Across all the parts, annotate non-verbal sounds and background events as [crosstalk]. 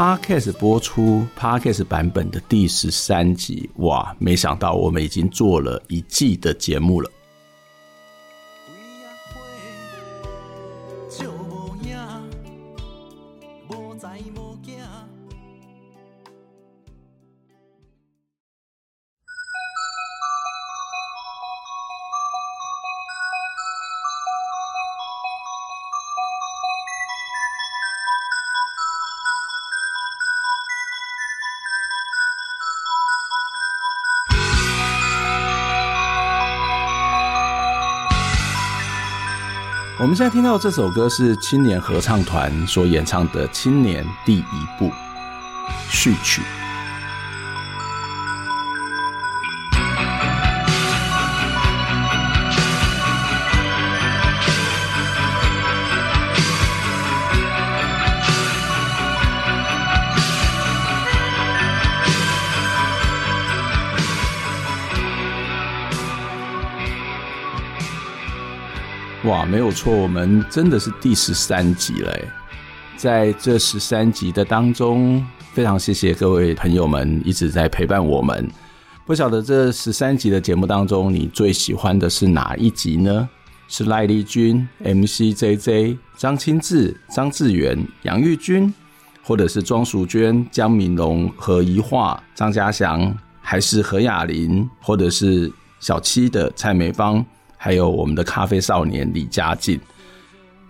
Podcast 播出 Podcast 版本的第十三集，哇！没想到我们已经做了一季的节目了。我们现在听到这首歌是青年合唱团所演唱的《青年第一部》序曲。没有错，我们真的是第十三集了。在这十三集的当中，非常谢谢各位朋友们一直在陪伴我们。不晓得这十三集的节目当中，你最喜欢的是哪一集呢？是赖丽君、MCJJ、张清志、张志远、杨玉君，或者是庄淑娟、江明龙、何怡桦、张家祥，还是何雅琳，或者是小七的蔡美芳？还有我们的咖啡少年李佳晋，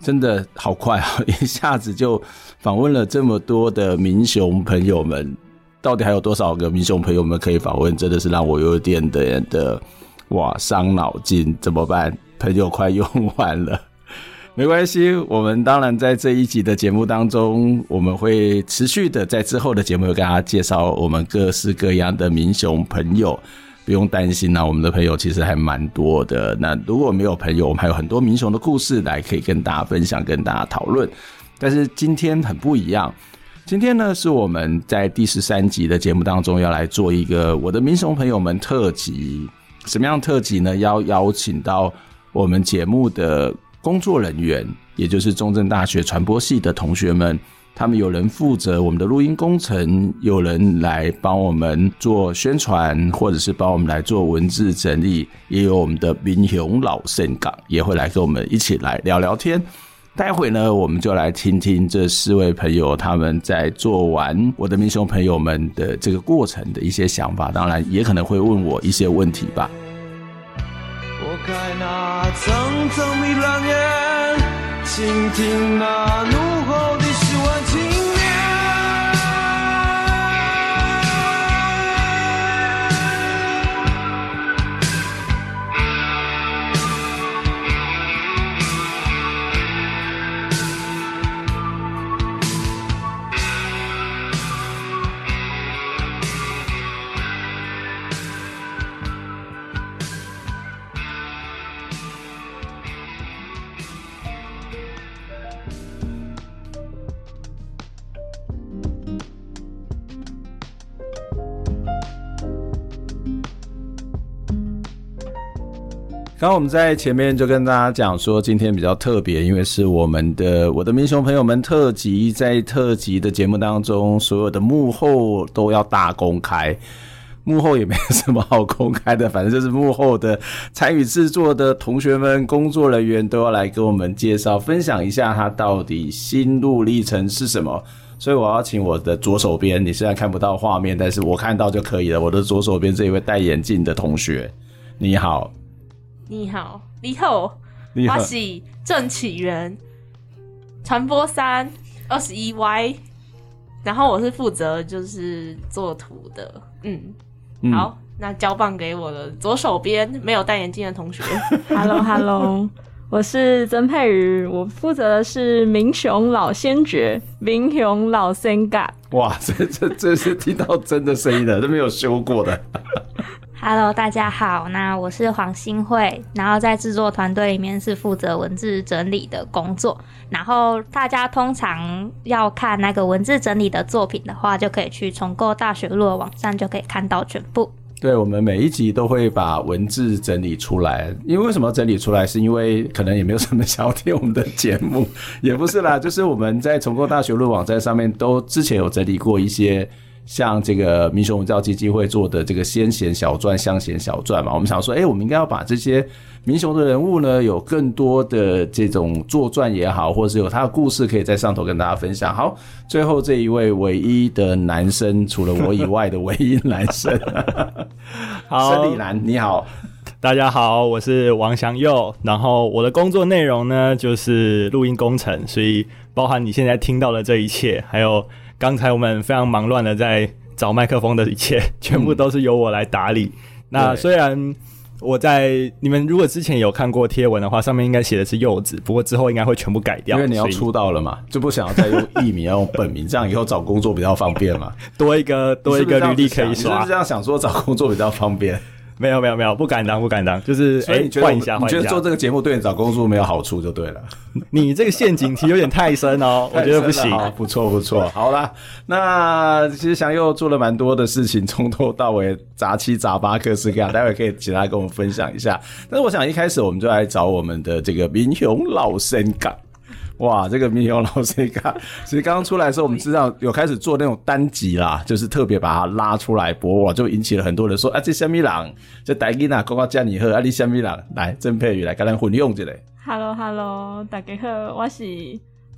真的好快啊！[laughs] 一下子就访问了这么多的民雄朋友们，到底还有多少个民雄朋友们可以访问？真的是让我有点的的哇，伤脑筋，怎么办？朋友快用完了，[laughs] 没关系，我们当然在这一集的节目当中，我们会持续的在之后的节目会跟大家介绍我们各式各样的民雄朋友。不用担心呐，我们的朋友其实还蛮多的。那如果没有朋友，我们还有很多民雄的故事来可以跟大家分享，跟大家讨论。但是今天很不一样，今天呢是我们在第十三集的节目当中要来做一个我的民雄朋友们特辑。什么样特辑呢？要邀请到我们节目的工作人员，也就是中正大学传播系的同学们。他们有人负责我们的录音工程，有人来帮我们做宣传，或者是帮我们来做文字整理，也有我们的民雄老盛港也会来跟我们一起来聊聊天。待会呢，我们就来听听这四位朋友他们在做完我的民雄朋友们的这个过程的一些想法，当然也可能会问我一些问题吧。我开那层层迷乱眼，倾听那刚刚我们在前面就跟大家讲说，今天比较特别，因为是我们的我的民雄朋友们特辑，在特辑的节目当中，所有的幕后都要大公开。幕后也没有什么好公开的，反正就是幕后的参与制作的同学们、工作人员都要来跟我们介绍、分享一下他到底心路历程是什么。所以我要请我的左手边，你虽然看不到画面，但是我看到就可以了。我的左手边这一位戴眼镜的同学，你好。你好，你好，我是郑启源，传播三二十一 Y，然后我是负责就是做图的，嗯，嗯好，那交棒给我的左手边没有戴眼镜的同学，[laughs] Hello Hello，我是曾佩瑜，我负责的是民雄老先觉，民雄老先觉。哇，这这这是听到真的声音的，都没有修过的。Hello，大家好，那我是黄新慧，然后在制作团队里面是负责文字整理的工作。然后大家通常要看那个文字整理的作品的话，就可以去重构大学路的网站，就可以看到全部。对，我们每一集都会把文字整理出来，因为为什么整理出来？是因为可能也没有什么想要听我们的节目，也不是啦，就是我们在重构大学路网站上面都之前有整理过一些。像这个民雄文教基金会做的这个先贤小传、乡贤小传嘛，我们想说，哎、欸，我们应该要把这些民雄的人物呢，有更多的这种作传也好，或者是有他的故事可以在上头跟大家分享。好，最后这一位唯一的男生，除了我以外的唯一男生，[laughs] 好，申里南，你好，大家好，我是王祥佑，然后我的工作内容呢就是录音工程，所以包含你现在听到的这一切，还有。刚才我们非常忙乱的在找麦克风的一切，全部都是由我来打理。嗯、那虽然我在你们如果之前有看过贴文的话，上面应该写的是柚子，不过之后应该会全部改掉，因为你要出道了嘛，就不想要再用艺名，要用本名，这样以后找工作比较方便嘛，[laughs] 多一个多一个履历可以刷。你是不是这样想说找工作比较方便？没有没有没有，不敢当不敢当，就是哎，换、欸、一下换一下。你觉得做这个节目对你找工作没有好处就对了。你这个陷阱题有点太深哦，[laughs] 我觉得不行。不错不错，好啦，那其实翔佑做了蛮多的事情，从头到尾杂七杂八各式各样，[laughs] 待会可以请他跟我们分享一下。但是我想一开始我们就来找我们的这个民雄老先觉。哇，这个米雄老先觉，[laughs] 其实刚刚出来的时候，我们知道有开始做那种单集啦，就是特别把它拉出来播，哇，就引起了很多人说啊，这什么人？这台语啊，呱呱叫你喝，啊，你什么人？来，曾佩瑜来跟咱混用一下。Hello Hello，大家好，我是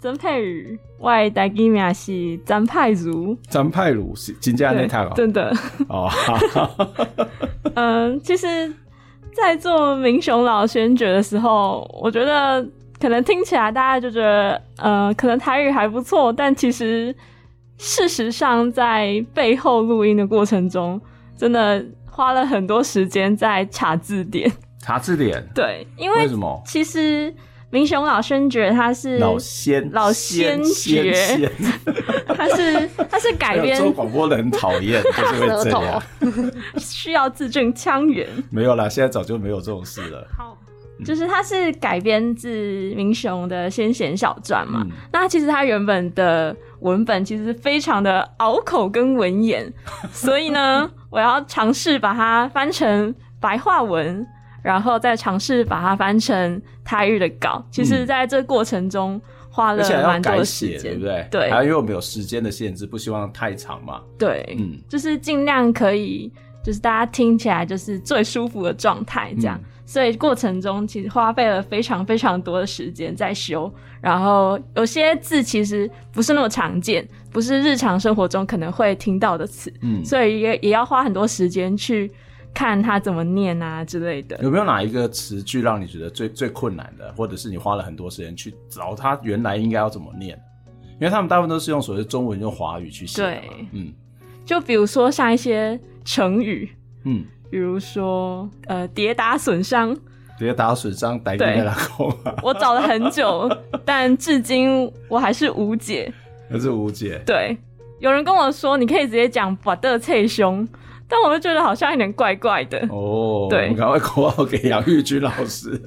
曾佩宇，我的台语名是张派如。张派如是真正那套真的哦。[laughs] 嗯，其实，在做明雄老先觉的时候，我觉得。可能听起来大家就觉得，呃，可能台语还不错，但其实事实上在背后录音的过程中，真的花了很多时间在查字典。查字典？[laughs] 对，因为，为什么？其实明雄老先觉他是老先老先觉，他是他是改编做广播的很讨厌，就是会这样，[laughs] 需要字正腔圆。没有啦，现在早就没有这种事了。好。就是它是改编自明雄的先贤小传嘛，嗯、那其实它原本的文本其实非常的拗口跟文言，[laughs] 所以呢，我要尝试把它翻成白话文，然后再尝试把它翻成台语的稿。其实，在这过程中花了蛮多的时间，对不对？对，还有因为我们有时间的限制，不希望太长嘛。对，嗯，就是尽量可以，就是大家听起来就是最舒服的状态这样。嗯所以过程中其实花费了非常非常多的时间在修，然后有些字其实不是那么常见，不是日常生活中可能会听到的词，嗯，所以也也要花很多时间去看它怎么念啊之类的。有没有哪一个词句让你觉得最最困难的，或者是你花了很多时间去找它原来应该要怎么念？因为他们大部分都是用所谓中文用华语去写，对，嗯，就比如说像一些成语，嗯。比如说，呃，跌打损伤，跌打损伤，逮。我找了很久，[laughs] 但至今我还是无解，还是无解。对，有人跟我说，你可以直接讲“把的脆胸”，但我就觉得好像有点怪怪的。哦，对，赶快口号给杨玉君老师。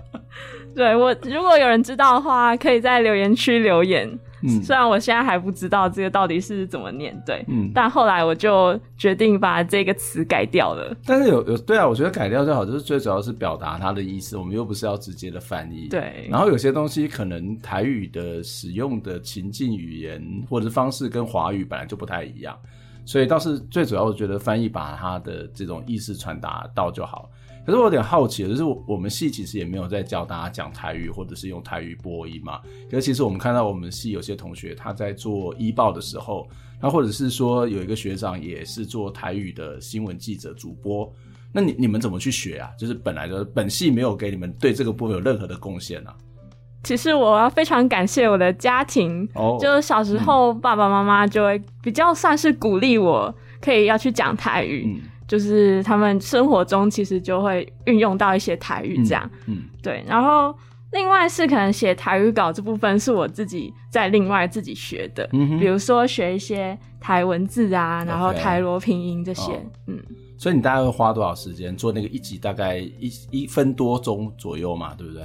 [laughs] 对，我，如果有人知道的话，可以在留言区留言。嗯，虽然我现在还不知道这个到底是怎么念，对，嗯，但后来我就决定把这个词改掉了。但是有有对啊，我觉得改掉最好，就是最主要是表达它的意思，我们又不是要直接的翻译，对。然后有些东西可能台语的使用的情境语言或者是方式跟华语本来就不太一样，所以倒是最主要，我觉得翻译把它的这种意思传达到就好。可是我有点好奇就是，我们系其实也没有在教大家讲台语，或者是用台语播音嘛。可是其实我们看到我们系有些同学他在做医报的时候，那或者是说有一个学长也是做台语的新闻记者主播，那你你们怎么去学啊？就是本来的本系没有给你们对这个部分有任何的贡献啊。其实我要非常感谢我的家庭，哦，就是小时候爸爸妈妈就会比较算是鼓励我可以要去讲台语。嗯就是他们生活中其实就会运用到一些台语这样，嗯，嗯对，然后另外是可能写台语稿这部分是我自己在另外自己学的，嗯哼，比如说学一些台文字啊，然后台罗拼音这些.嗯。所以你大概会花多少时间做那个一集？大概一一分多钟左右嘛，对不对？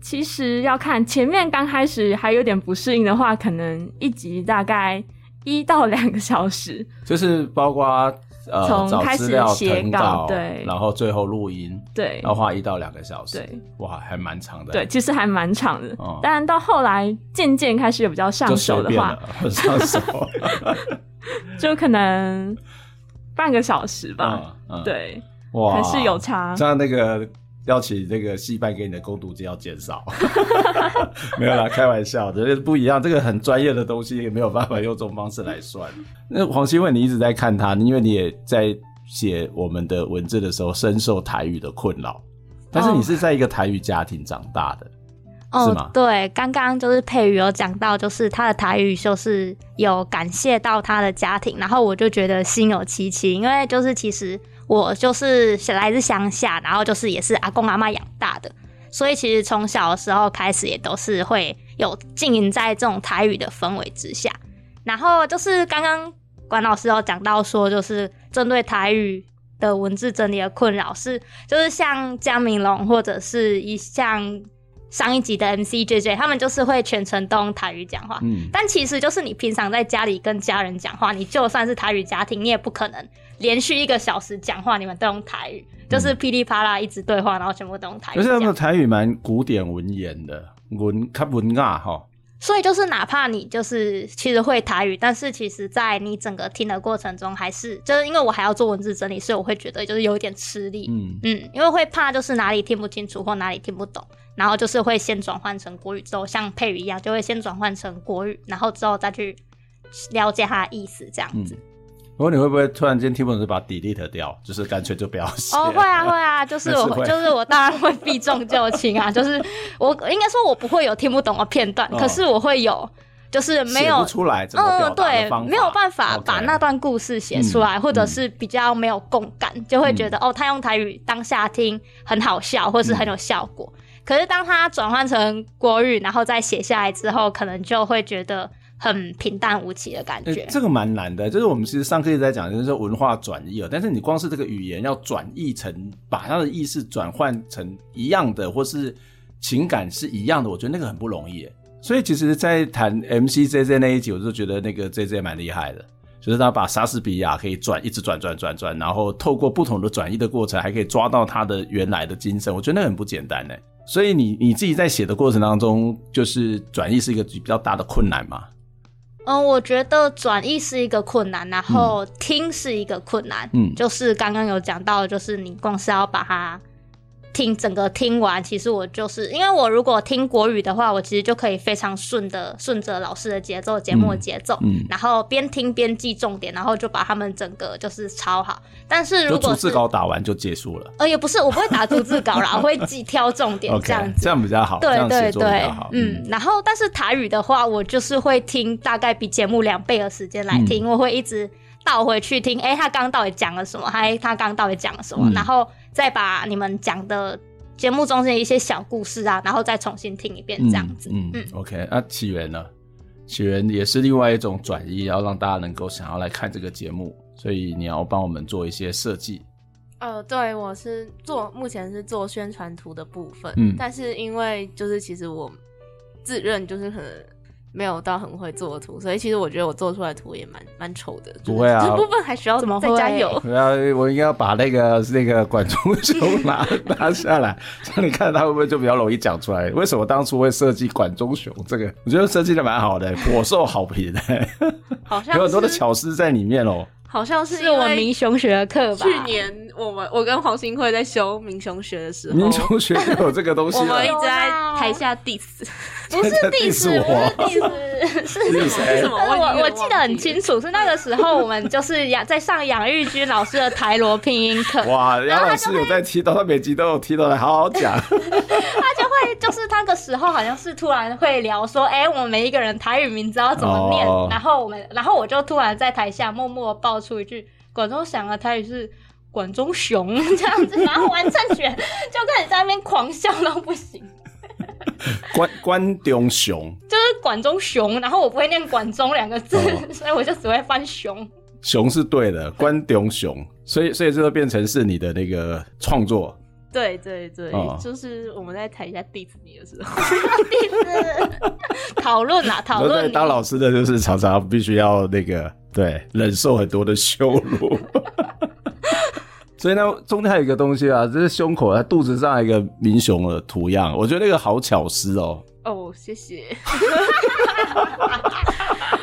其实要看前面刚开始还有点不适应的话，可能一集大概一到两个小时。就是包括呃，从开始写稿，对，然后最后录音，对，要花一到两个小时。对，哇，还蛮长的。对，其实还蛮长的。嗯，但到后来渐渐开始有比较上手的话，上手 [laughs] [laughs] 就可能。半个小时吧，嗯嗯、对，哇，还是有差。像那个邀请这个戏班给你的工读金要减少，[laughs] 没有啦，开玩笑，这是不一样。这个很专业的东西，也没有办法用这种方式来算。那黄新慧，你一直在看他，因为你也在写我们的文字的时候，深受台语的困扰。但是你是在一个台语家庭长大的。哦，是吗？对，刚刚就是佩瑜有讲到，就是他的台语就是有感谢到他的家庭，然后我就觉得心有戚戚，因为就是其实我就是来自乡下，然后就是也是阿公阿妈养大的，所以其实从小的时候开始也都是会有经营在这种台语的氛围之下，然后就是刚刚管老师有讲到说，就是针对台语的文字整理的困扰是，就是像江明龙或者是一像。[laughs] 上一集的 MC JJ，他们就是会全程都用台语讲话，嗯，但其实就是你平常在家里跟家人讲话，你就算是台语家庭，你也不可能连续一个小时讲话，你们都用台语，就是噼里啪啦一直对话，然后全部都用台语。可是他们台语蛮古典文言的，文较文雅哈。所以就是哪怕你就是其实会台语，但是其实在你整个听的过程中，还是就是因为我还要做文字整理，所以我会觉得就是有点吃力，嗯嗯，因为会怕就是哪里听不清楚或哪里听不懂。然后就是会先转换成国语，之后像配语一样，就会先转换成国语，然后之后再去了解它的意思，这样子。不过、嗯、你会不会突然间听不懂就把 delete 掉，就是干脆就不要写？哦，会啊，会啊，[laughs] 就是我，就是我当然会避重就轻啊，[laughs] 就是我应该说我不会有听不懂的片段，哦、可是我会有，就是没有出来嗯，对，没有办法把那段故事写出来.或者是比较没有共感，嗯、就会觉得哦，他用台语当下听很好笑，或是很有效果。嗯可是当他转换成国语，然后再写下来之后，可能就会觉得很平淡无奇的感觉。这个蛮难的，就是我们其实上课一直在讲，就是说文化转译了。但是你光是这个语言要转译成，把它的意思转换成一样的，或是情感是一样的，我觉得那个很不容易。所以其实，在谈 MCJJ 那一集，我就觉得那个 JJ 蛮厉害的，就是他把莎士比亚可以转，一直转转转转，然后透过不同的转译的过程，还可以抓到他的原来的精神。我觉得那很不简单呢。所以你你自己在写的过程当中，就是转译是一个比较大的困难嘛？嗯，我觉得转译是一个困难，然后听是一个困难。嗯，就是刚刚有讲到，就是你光是要把它。听整个听完，其实我就是因为我如果听国语的话，我其实就可以非常顺的顺着老师的节奏、节目的节奏，嗯嗯、然后边听边记重点，然后就把他们整个就是抄好。但是如果逐字稿打完就结束了，呃，也不是，我不会打逐字稿啦，[laughs] 我会记挑重点这样子，okay, 这样比较好，对对对，嗯。然后，但是台语的话，我就是会听大概比节目两倍的时间来听，嗯、我会一直倒回去听，哎，他刚刚到底讲了什么？他他刚刚到底讲了什么？嗯、然后。再把你们讲的节目中间一些小故事啊，然后再重新听一遍，这样子。嗯，嗯，嗯，OK。那起源呢？起源也是另外一种转移，要让大家能够想要来看这个节目，所以你要帮我们做一些设计。呃，对，我是做，目前是做宣传图的部分。嗯，但是因为就是其实我自认就是可能。没有到很会做图，所以其实我觉得我做出来的图也蛮蛮丑的。不会啊，这部分还需要怎么再加油？对啊，我应该要把那个那个管中雄 [laughs] 拿拿下来，让你看他会不会就比较容易讲出来。为什么当初会设计管中雄这个？我觉得设计的蛮好的，颇受好评的，好像 [laughs] 有很多的巧思在里面哦。好像是是我们民雄学的课吧？去年我们我跟黄新慧在修民雄学的时候，民雄学有这个东西。[laughs] 我们一直在台下 diss，[laughs] 不是 diss 我，diss [laughs] 是什么？我我记得很清楚，是那个时候我们就是养在上杨玉君老师的台罗拼音课。哇，杨老师有在提到，他每集都有提到，来好好讲。他就会就是那个时候好像是突然会聊说，哎，我们每一个人台语名字要怎么念？然后我们，然后我就突然在台下默默爆。出一句，管中祥的台语是管中熊这样子，[laughs] 然后完正权就开始在那边狂笑到不行。关关中熊就是管中熊，然后我不会念管中两个字，哦，[laughs] 所以我就只会翻熊。熊是对的，关中熊，所以所以这个变成是你的那个创作。对对对，哦，就是我们在台下 diss 你的时候，[laughs] diss 讨论啊 [laughs] 讨论。当老师的就是常常必须要那个对忍受很多的羞辱。[laughs] 所以呢，中间还有一个东西啊，就是胸口，啊肚子上一个民雄的图样，我觉得那个好巧思哦。哦，谢谢。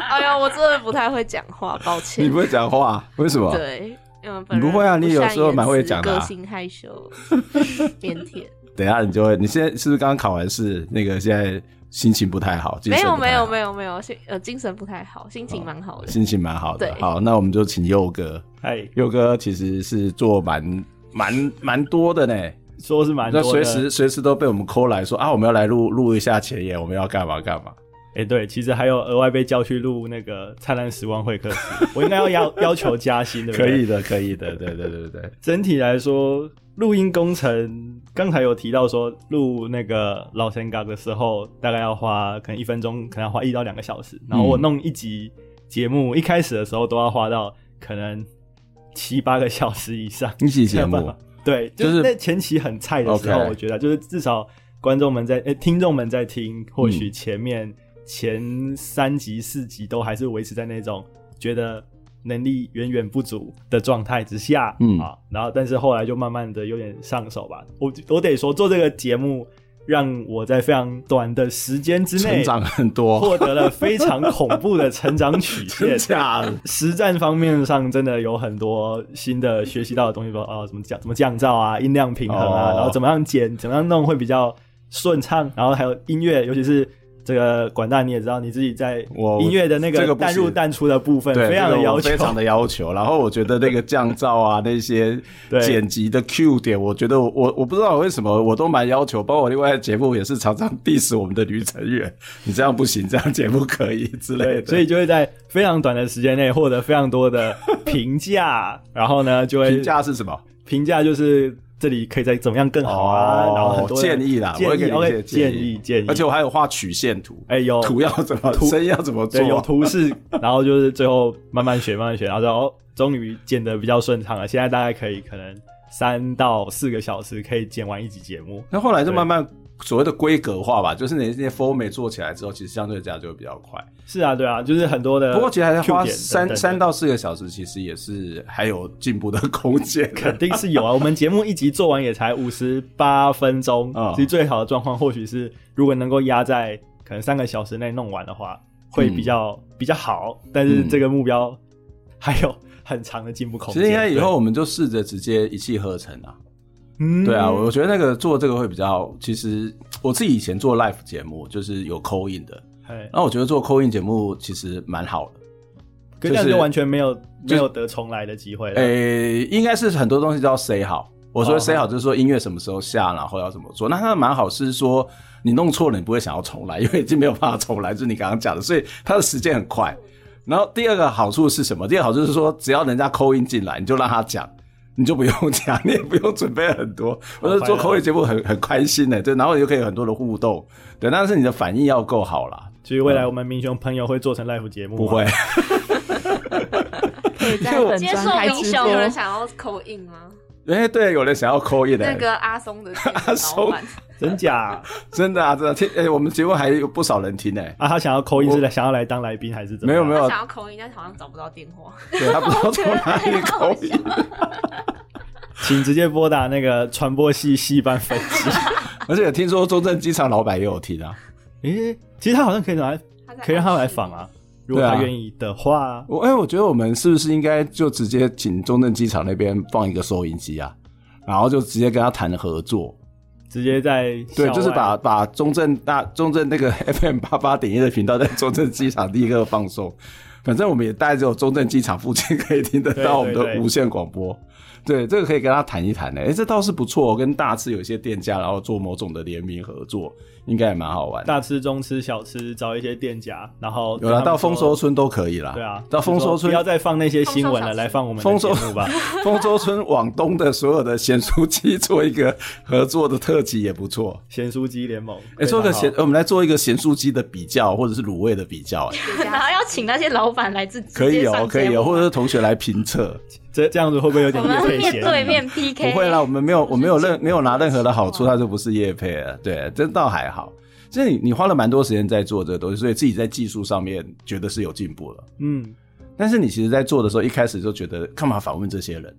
哎呀，我真的不太会讲话，抱歉。你不会讲话？为什么？对，因为你不会啊，你有时候蛮会讲的、啊。个性害羞、[laughs] 腼腆。[laughs] 等一下你就会，你现在是不是刚刚考完试？那个现在。心情不太好。没有没有没有没有，心呃精神不太好，心情蛮好的，心情蛮好的。对，好，那我们就请佑哥。哎，佑哥其实是做蛮蛮蛮多的呢，说是蛮多的，随时随时都被我们 call 来说啊，我们要来录录一下前言，我们要干嘛干嘛。哎、欸，对，其实还有额外被叫去录那个灿烂时光会客室，我应该要要要求加薪的。可以的，可以的，对对对对对。整体来说，录音工程刚才有提到说，录那个老神嘎的时候，大概要花可能一分钟，可能要花一到两个小时。然后我弄一集节目，一开始的时候都要花到可能七八个小时以上。一集节目，对，就是在前期很菜的时候，我觉得就是至少观众们在哎、欸，听众们在听，或许前面。前三集四集都还是维持在那种觉得能力远远不足的状态之下，嗯啊，然后但是后来就慢慢的有点上手吧。我我得说做这个节目，让我在非常短的时间之内成长很多，获得了非常恐怖的成长曲线。[laughs] 实战方面上真的有很多新的学习到的东西，说哦怎么降怎么降噪啊，音量平衡啊，哦，然后怎么样剪，怎么样弄会比较顺畅，然后还有音乐，尤其是。这个管大你也知道，你自己在音乐的那个淡入淡出的部分，非常的要求，非常的要求。然后我觉得那个降噪啊，那些剪辑的 Q 点，我觉得我我我不知道为什么我都蛮要求。包括我另外的节目也是常常 diss 我们的女成员，你这样不行，这样节目可以之类的。所以就会在非常短的时间内获得非常多的评价。然后呢，就会评价是什么？评价就是。这里可以再怎么样更好啊？哦、然后很多建议啦，建议我会给你一些建议建议，而且我还有画曲线图，哎、欸，有图要怎么，图声要怎么做，有图示，[laughs] 然后就是最后慢慢学，慢慢学，然后就哦，终于剪得比较顺畅了。现在大概可以可能三到四个小时可以剪完一集节目。那后来就慢慢。所谓的规格化吧，就是那些 format 做起来之后，其实相对这样就会比较快。是啊，对啊，就是很多的。不过其实还是花三三到四个小时，其实也是还有进步的空间。肯定是有啊，我们节目一集做完也才五十八分钟，嗯，其实最好的状况或许是，如果能够压在可能三个小时内弄完的话，会比较、嗯、比较好。但是这个目标还有很长的进步空间。其实应该以后我们就试着直接一气呵成啊。嗯，对啊，我觉得那个做这个会比较。其实我自己以前做 live 节目，就是有 call in 的，然后我觉得做 call in 节目其实蛮好的，可是就完全没有没有得重来的机会了。诶，应该是很多东西都要 say 好。我说 say 好就是说音乐什么时候下，然后要怎么做。那它蛮好是说你弄错了，你不会想要重来，因为已经没有办法重来，就是你刚刚讲的，所以它的时间很快。然后第二个好处是什么？第二个好处是说，只要人家 call in 进来，你就让他讲。你就不用讲，你也不用准备很多。我说做口语节目很很开心的，对，然后你就可以有很多的互动，对。但是你的反应要够好啦。所以未来我们民雄朋友会做成 live 节目？不会。[laughs] 可以在接受民雄，有人想要 call in 吗？哎、欸，对，有人想要 call in 的。那个阿松的阿松，[laughs] 真假？真的啊，真的听。哎、欸，我们节目还有不少人听呢。啊，他想要 call in 是来想要来当来宾还是怎么？没有没有，他想要 call in，但是好像找不到电话。[laughs] 对，他不知道从哪里 [laughs] call in。请直接拨打那个传播系系办分机。而且听说中正机场老板也有听啊。诶、欸，其实他好像可以来，可以让他来访啊，如果他愿意的话。我哎、欸，我觉得我们是不是应该就直接请中正机场那边放一个收音机啊，然后就直接跟他谈合作，直接在对，就是把把中正大中正那个 [laughs] FM 八八点一的频道在中正机场第一个放送。反正我们也大概只有中正机场附近可以听得到我们的无线广播。对这个可以跟他谈一谈的。哎，这倒是不错，跟大吃有些店家，然后做某种的联名合作，应该也蛮好玩。大吃、中吃、小吃，找一些店家，然后有了到丰收村都可以啦。对啊，到丰收村不要再放那些新闻了，来放我们的节目吧。[laughs] 丰收村往东的所有的咸酥鸡 [laughs] 做一个合作的特辑也不错。咸酥鸡联盟，哎，做个咸，我们来做一个咸酥鸡的比较，或者是卤味的比较。[laughs] 然后要请那些老板来自己可以哦，可以哦，或者是同学来评测。这这样子会不会有点叶配嫌疑？对面 [laughs] PK 不会啦，我们没有，我没有任没有拿任何的好处，他就不是叶配了。对，这倒还好。其实你你花了蛮多时间在做这个东西，所以自己在技术上面觉得是有进步了。嗯，但是你其实，在做的时候，一开始就觉得干嘛访问这些人？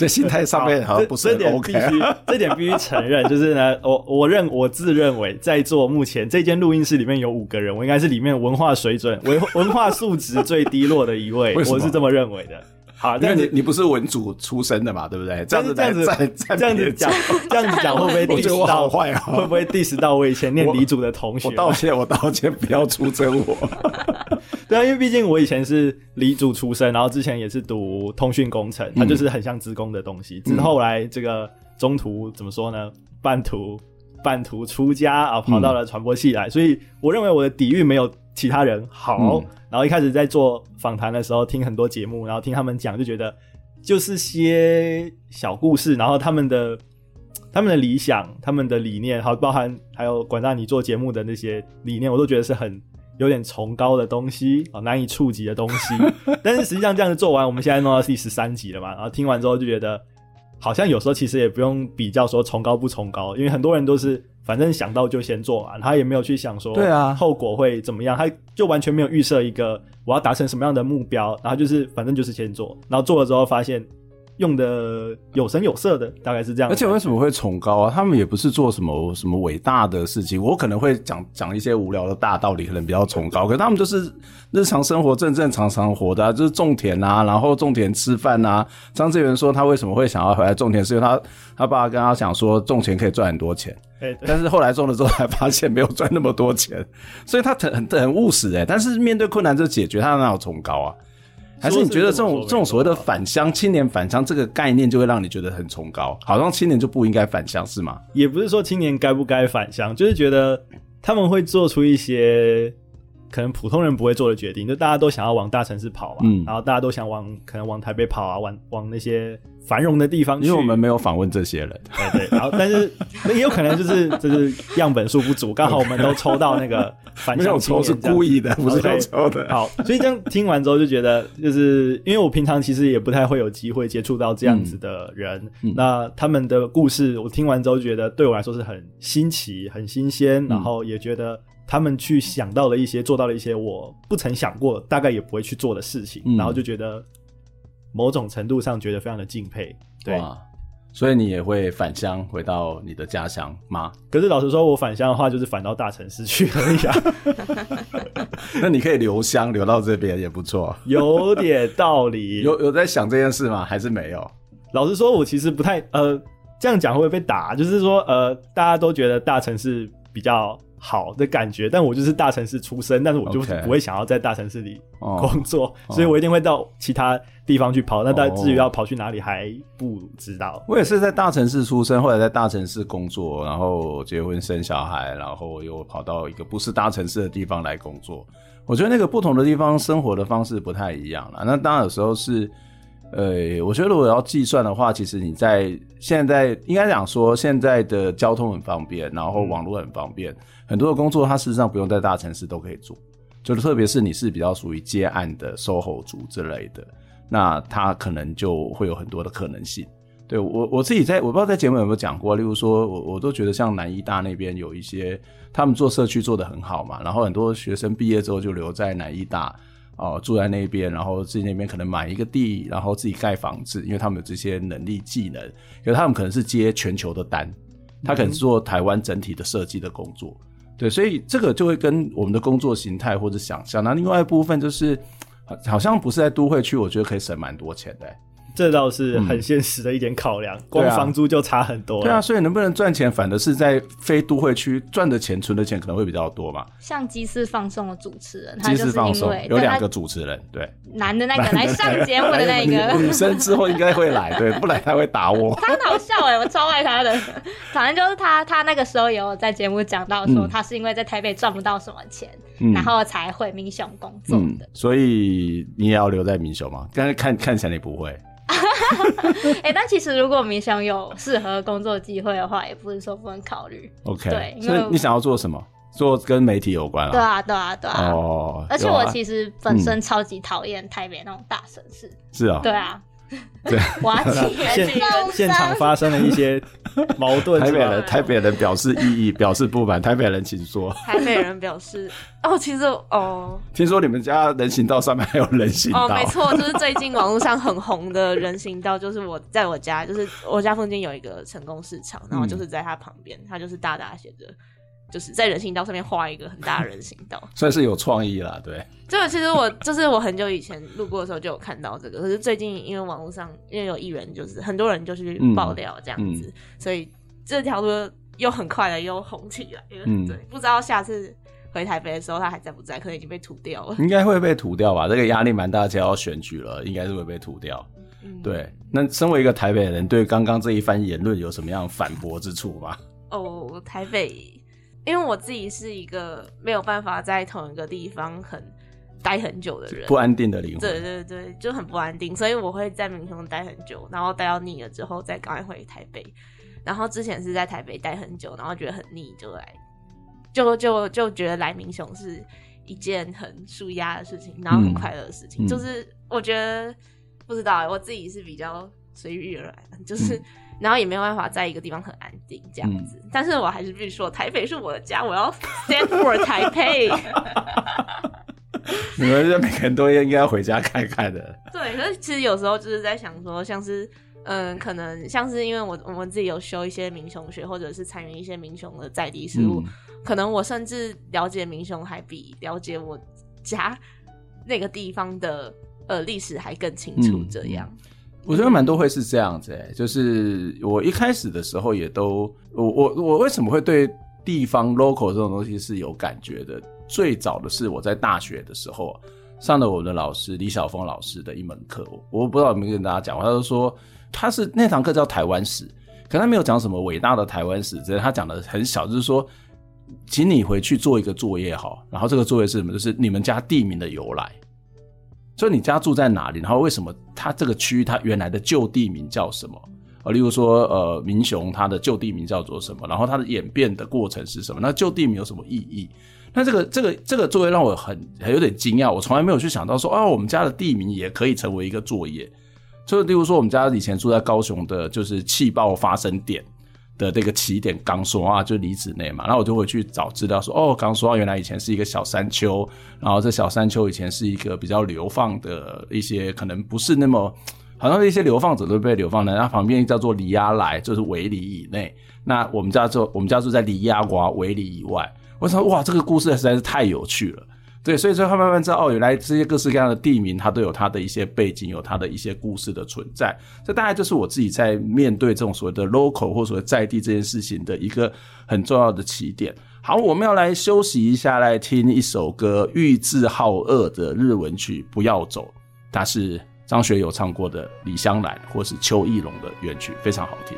这心态上面好像不是很 OK 啊。这点必须，[laughs] 这点必须承认，就是呢，我我认我自认为在座目前这间录音室里面有五个人，我应该是里面文化水准、[laughs] 文文化素质最低落的一位，我是这么认为的。好，因为你你不是文组出身的嘛，对不对？这样子这样子这样子讲，这样子讲会不会 diss 到坏啊？会不会 diss 到我以前念理组的同学？我道歉，我道歉，不要出征我。[laughs] 对啊，因为毕竟我以前是理组出身，然后之前也是读通讯工程，它就是很像职工的东西。只是后来这个中途怎么说呢？半途半途出家啊，跑到了传播系来，所以我认为我的底蕴没有其他人好。然后一开始在做访谈的时候，听很多节目，然后听他们讲，就觉得就是些小故事，然后他们的他们的理想、他们的理念，还包含还有管大你做节目的那些理念，我都觉得是很有点崇高的东西啊，难以触及的东西。[laughs] 但是实际上这样子做完，我们现在弄到第十三集了嘛，然后听完之后就觉得，好像有时候其实也不用比较说崇高不崇高，因为很多人都是。反正想到就先做完，他也没有去想说，对啊，后果会怎么样，他就完全没有预设一个我要达成什么样的目标，然后就是反正就是先做，然后做了之后发现用的有声有色的，大概是这样。而且为什么会崇高啊？他们也不是做什么什么伟大的事情，我可能会讲讲一些无聊的大道理，可能比较崇高，可是他们就是日常生活正正常常活的啊，就是种田啊，然后种田吃饭啊。张志源说他为什么会想要回来种田，是因为他他爸爸跟他讲说种田可以赚很多钱。但是后来种了之后，才发现没有赚那么多钱，所以他很很很务实哎。但是面对困难就解决，他哪有崇高啊？还是你觉得这种这种所谓的返乡青年返乡这个概念，就会让你觉得很崇高？好像青年就不应该返乡是吗？也不是说青年该不该返乡，就是觉得他们会做出一些可能普通人不会做的决定，就大家都想要往大城市跑嘛，嗯，然后大家都想往可能往台北跑啊，往往那些。繁荣的地方去，因为我们没有访问这些人，对对，然后但是那 [laughs] 也有可能就是就是样本数不足，刚好我们都抽到那个 [laughs] 反向青年，是故意的，不是要抽的。好，所以这样听完之后就觉得，就是因为我平常其实也不太会有机会接触到这样子的人，嗯、那他们的故事我听完之后觉得对我来说是很新奇、很新鲜，然后也觉得他们去想到了一些、做到了一些我不曾想过、大概也不会去做的事情，嗯、然后就觉得。某种程度上觉得非常的敬佩，对，所以你也会返乡回到你的家乡吗？可是老实说，我返乡的话就是返到大城市去而已啊。[laughs] 那你可以留乡，留到这边也不错，有点道理。[laughs] 有有在想这件事吗？还是没有？老实说，我其实不太呃，这样讲会不会被打？就是说呃，大家都觉得大城市比较。好的感觉，但我就是大城市出生，但是我就不会想要在大城市里工作，Okay. Oh. 所以我一定会到其他地方去跑。Oh. 那但至于要跑去哪里还不知道。我也是在大城市出生，后来在大城市工作，然后结婚生小孩，然后又跑到一个不是大城市的地方来工作。我觉得那个不同的地方生活的方式不太一样了。那当然有时候是。呃，我觉得如果要计算的话，其实你在现在应该讲说，现在的交通很方便，然后网络很方便，很多的工作它事实上不用在大城市都可以做，就是特别是你是比较属于接案的 SOHO 族之类的，那它可能就会有很多的可能性。对，我我自己在我不知道在节目有没有讲过，例如说我我都觉得像南医大那边有一些他们做社区做得很好嘛，然后很多学生毕业之后就留在南医大。哦，住在那边，然后自己那边可能买一个地，然后自己盖房子，因为他们有这些能力技能，因为他们可能是接全球的单，他可能是做台湾整体的设计的工作，对，所以这个就会跟我们的工作形态或者想象。那另外一部分就是，好像不是在都会区，我觉得可以省蛮多钱的，这倒是很现实的一点考量，嗯、光房租就差很多。对啊，所以能不能赚钱，反而是在非都会区赚的钱、存的钱可能会比较多嘛。像鸡翅放送的主持人，鸡翅放送有两个主持人，对，男的那个 [laughs] 来上节目的那个，[laughs] 女生之后应该会来，对，不来他会打我。[laughs] 他很好笑哎，我超爱他的。反正就是他，他那个时候有在节目讲到说，他是因为在台北赚不到什么钱，嗯、然后才回民雄工作的、嗯。所以你也要留在民雄吗？但是看看起来你不会。哎、欸，但其实如果民雄有适合工作机会的话，也不是说不能考虑。OK，对，所以你想要做什么？做跟媒体有关啊？对啊，对啊，对啊。哦，而且我其实本身超级讨厌台北那种大城市。是啊。对啊。[laughs] 对，瓦解现现场发生了一些矛盾。台北人，台北人表示异议，表示不满。台北人请说。台北人表示，哦，其实哦，听说你们家人行道上面还有人行道。哦，没错，就是最近网络上很红的人行道，就是我在我家，就是我家附近有一个成功市场，然后就是在它旁边，它就是大大写着。就是在人行道上面画一个很大的人行道，[laughs] 算是有创意啦。对，这个其实我就是我很久以前路过的时候就有看到这个，可是最近因为网络上因为有艺人，就是很多人就是爆料这样子，嗯嗯、所以这条路又很快的又红起来。嗯，对，不知道下次回台北的时候他还在不在？可能已经被涂掉了。应该会被涂掉吧？这个压力蛮大，就要选举了，应该是会被涂掉。嗯，对。那身为一个台北人，对刚刚这一番言论有什么样反驳之处吗？哦，台北。因为我自己是一个没有办法在同一个地方很待很久的人，不安定的灵魂。对对对，就很不安定，所以我会在民雄待很久，然后待到腻了之后再赶快回台北。然后之前是在台北待很久，然后觉得很腻，就来，就就就觉得来民雄是一件很舒压的事情，然后很快乐的事情。嗯、就是我觉得不知道，我自己是比较随遇而安，就是。嗯然后也没有办法在一个地方很安定这样子，嗯、但是我还是必须说，台北是我的家，我要 stand for 台北。[laughs] 你们这每个人都应该要回家看看的。对，可是其实有时候就是在想说，像是嗯，可能像是因为我我们自己有修一些民雄学，或者是参与一些民雄的在地事务，嗯、可能我甚至了解民雄还比了解我家那个地方的呃历史还更清楚这样。嗯我觉得蛮多会是这样子，哎，就是我一开始的时候也都，我我我为什么会对地方 local 这种东西是有感觉的？最早的是我在大学的时候上了我的老师李晓峰老师的一门课，我不知道有没有跟大家讲过，他就说他是那堂课叫台湾史，可他没有讲什么伟大的台湾史，只是他讲的很小，就是说，请你回去做一个作业哈，然后这个作业是什么？就是你们家地名的由来。所以你家住在哪里？然后为什么它这个区域它原来的旧地名叫什么？啊，例如说呃民雄它的旧地名叫做什么？然后它的演变的过程是什么？那旧地名有什么意义？那这个这个这个作业让我很很有点惊讶，我从来没有去想到说啊，我们家的地名也可以成为一个作业。就例如说我们家以前住在高雄的，就是气爆发生点。的这个起点刚说啊，就李子内嘛，然后我就会去找资料说，哦，刚说啊，原来以前是一个小山丘，然后这小山丘以前是一个比较流放的一些，可能不是那么，好像一些流放者都被流放的，然后旁边叫做里亚莱，就是维里以内，那我们家就我们家住在里亚瓜维里以外，我想哇，这个故事实在是太有趣了。对，所以说他慢慢知道哦，原来这些各式各样的地名，它都有它的一些背景，有它的一些故事的存在。这大概就是我自己在面对这种所谓的 local 或所谓在地这件事情的一个很重要的起点。好，我们要来休息一下，来听一首歌，玉置浩二的日文曲《不要走》，它是张学友唱过的《李香兰》或是邱义龙的原曲，非常好听。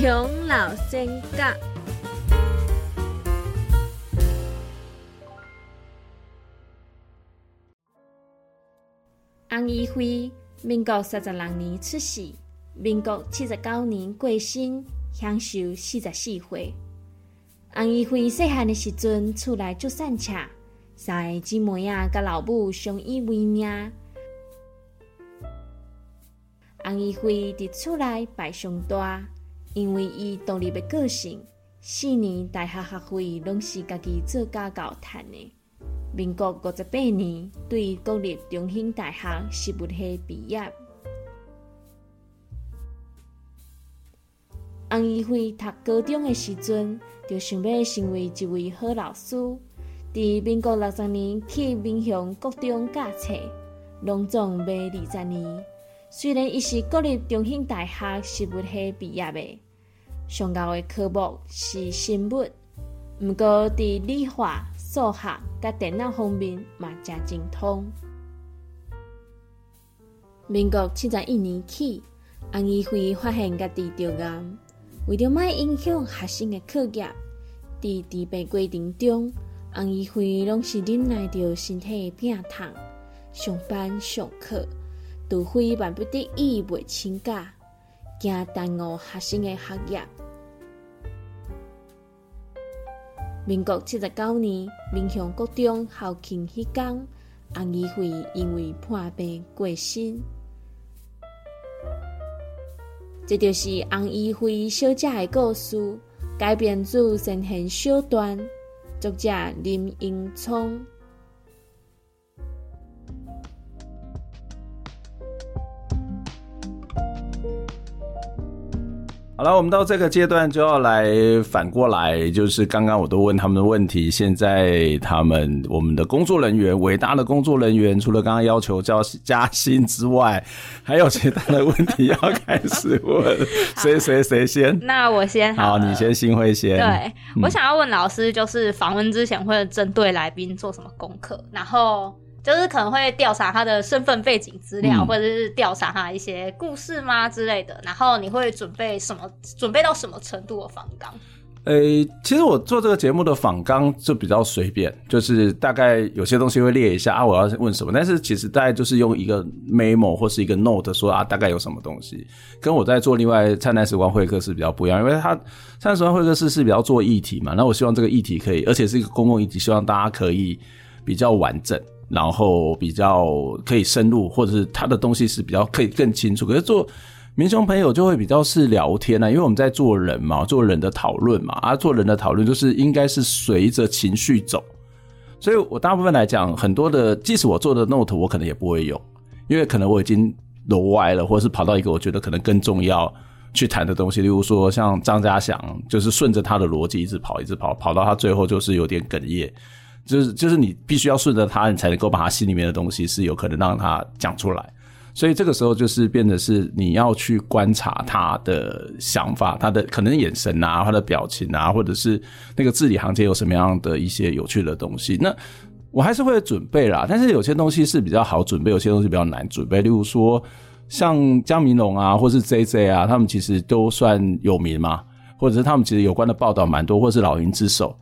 民雄老仙甲，翁宜辉，民国三十六年出世，民国七十九年过身，享寿四十四岁。翁宜辉细汉的时阵，厝内足散赤，三个姊妹啊甲老母相依为命。翁宜辉伫厝内排上大。因为伊独立的个性，四年大学学费拢是家己做家教赚的。民国五十八年，对国立中兴大学食物系毕业。翁宜辉读高中的时阵，就想要成为一位好老师。伫民国六十年去民雄国中教册，拢总卖二十年。虽然伊是国立中兴大学食物系毕业的，上高的科目是生物，毋过伫理化、数学甲电脑方面嘛正精通。民国七十一年起，翁宜辉发现家己着癌，为着莫影响学生的课业，伫治病过程中，翁宜辉拢是忍耐着身体的病痛，上班上课。除非万不得已袂请假，惊耽误学生的学业。民国七十九年，民雄国中校庆迄天，翁宜辉因为破病过身。这就是翁宜辉小姐的故事，改编自神行小段，作者林英聪。好了，我们到这个阶段就要来反过来，就是刚刚我都问他们的问题，现在他们我们的工作人员，伟大的工作人员，除了刚刚要求加加薪之外，还有其他的问题要开始问，谁谁谁先？[laughs] 那我先好，好，你先，新会先。对、嗯、我想要问老师，就是访问之前会针对来宾做什么功课，然后。就是可能会调查他的身份背景资料，嗯、或者是调查他一些故事吗之类的。然后你会准备什么？准备到什么程度的访纲？诶、欸，其实我做这个节目的访纲就比较随便，就是大概有些东西会列一下啊，我要问什么。但是其实大概就是用一个 memo 或是一个 note 说啊，大概有什么东西。跟我在做另外灿烂时光会客室比较不一样，因为他灿烂时光会客室是比较做议题嘛。那我希望这个议题可以，而且是一个公共议题，希望大家可以比较完整。然后比较可以深入，或者是他的东西是比较可以更清楚。可是做民雄朋友就会比较是聊天啊，因为我们在做人嘛，做人的讨论嘛，啊，做人的讨论就是应该是随着情绪走。所以我大部分来讲，很多的即使我做的 note，我可能也不会有，因为可能我已经楼歪了，或者是跑到一个我觉得可能更重要去谈的东西，例如说像张家祥，就是顺着他的逻辑一直跑，一直跑，跑到他最后就是有点哽咽。就是就是你必须要顺着他，你才能够把他心里面的东西是有可能让他讲出来。所以这个时候就是变得是你要去观察他的想法，他的可能眼神啊，他的表情啊，或者是那个字里行间有什么样的一些有趣的东西。那我还是会准备啦，但是有些东西是比较好准备，有些东西比较难准备。例如说像江明龙啊，或是 JJ 啊，他们其实都算有名嘛，或者是他们其实有关的报道蛮多，或者是老鹰之手。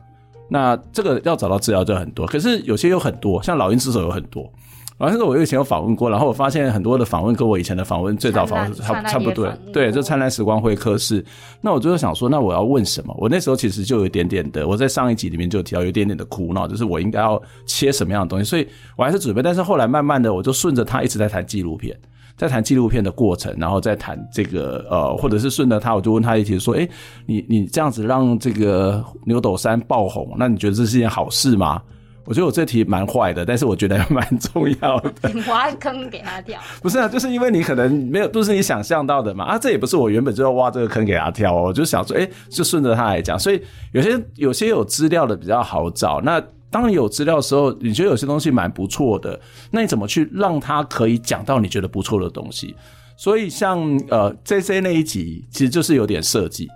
那这个要找到治疗就很多，可是有些有很多，像老鹰之手有很多。然后这个我以前有访问过，然后我发现很多的访问跟我以前的访问最早访问差差不多，对，就灿烂时光会客室。那我就想说，那我要问什么？我那时候其实就有一点点的，我在上一集里面就提到有一点点的苦恼，就是我应该要切什么样的东西，所以我还是准备。但是后来慢慢的，我就顺着他一直在谈纪录片，在谈纪录片的过程，然后再谈这个呃，或者是顺着他，我就问他一题说，哎，你你这样子让这个牛斗山爆红，那你觉得这是一件好事吗？我觉得我这题蛮坏的，但是我觉得蛮重要的。挖坑给他跳？[laughs] 不是啊，就是因为你可能没有都是你想象到的嘛。啊，这也不是我原本就要挖这个坑给他跳哦。我就想说，哎，就顺着他来讲。所以有些有些有资料的比较好找。那当你有资料的时候，你觉得有些东西蛮不错的，那你怎么去让他可以讲到你觉得不错的东西？所以像呃 JJ 那一集，其实就是有点设计。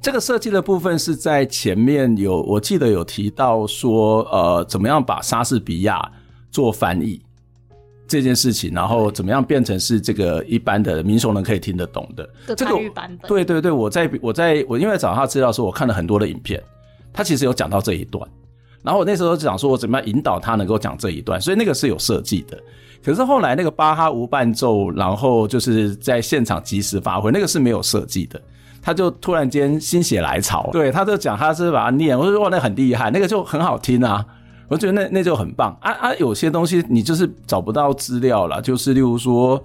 这个设计的部分是在前面有，我记得有提到说，呃，怎么样把莎士比亚做翻译这件事情，然后怎么样变成是这个一般的民俗人可以听得懂的这个版本。对对对，我在我在我因为找他资料的时候，我看了很多的影片，他其实有讲到这一段，然后我那时候就讲说我怎么样引导他能够讲这一段，所以那个是有设计的。可是后来那个巴哈无伴奏，然后就是在现场即时发挥，那个是没有设计的。他就突然间心血来潮，对，他就讲他是把它念，我说哇，那很厉害，那个就很好听啊，我觉得那那就很棒啊啊，有些东西你就是找不到资料了，就是例如说，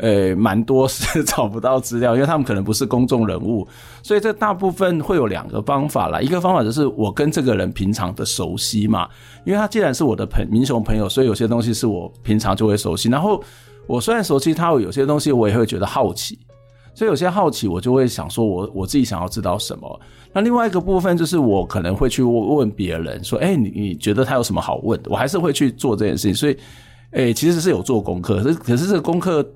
呃，蛮多是找不到资料，因为他们可能不是公众人物，所以这大部分会有两个方法啦，一个方法就是我跟这个人平常的熟悉嘛，因为他既然是我的朋民雄朋友，所以有些东西是我平常就会熟悉，然后我虽然熟悉他，有些东西我也会觉得好奇。所以有些好奇，我就会想说我，我自己想要知道什么。那另外一个部分就是，我可能会去问问别人，说，哎、你你觉得他有什么好问的？我还是会去做这件事情。所以，哎、其实是有做功课，可是这个功课，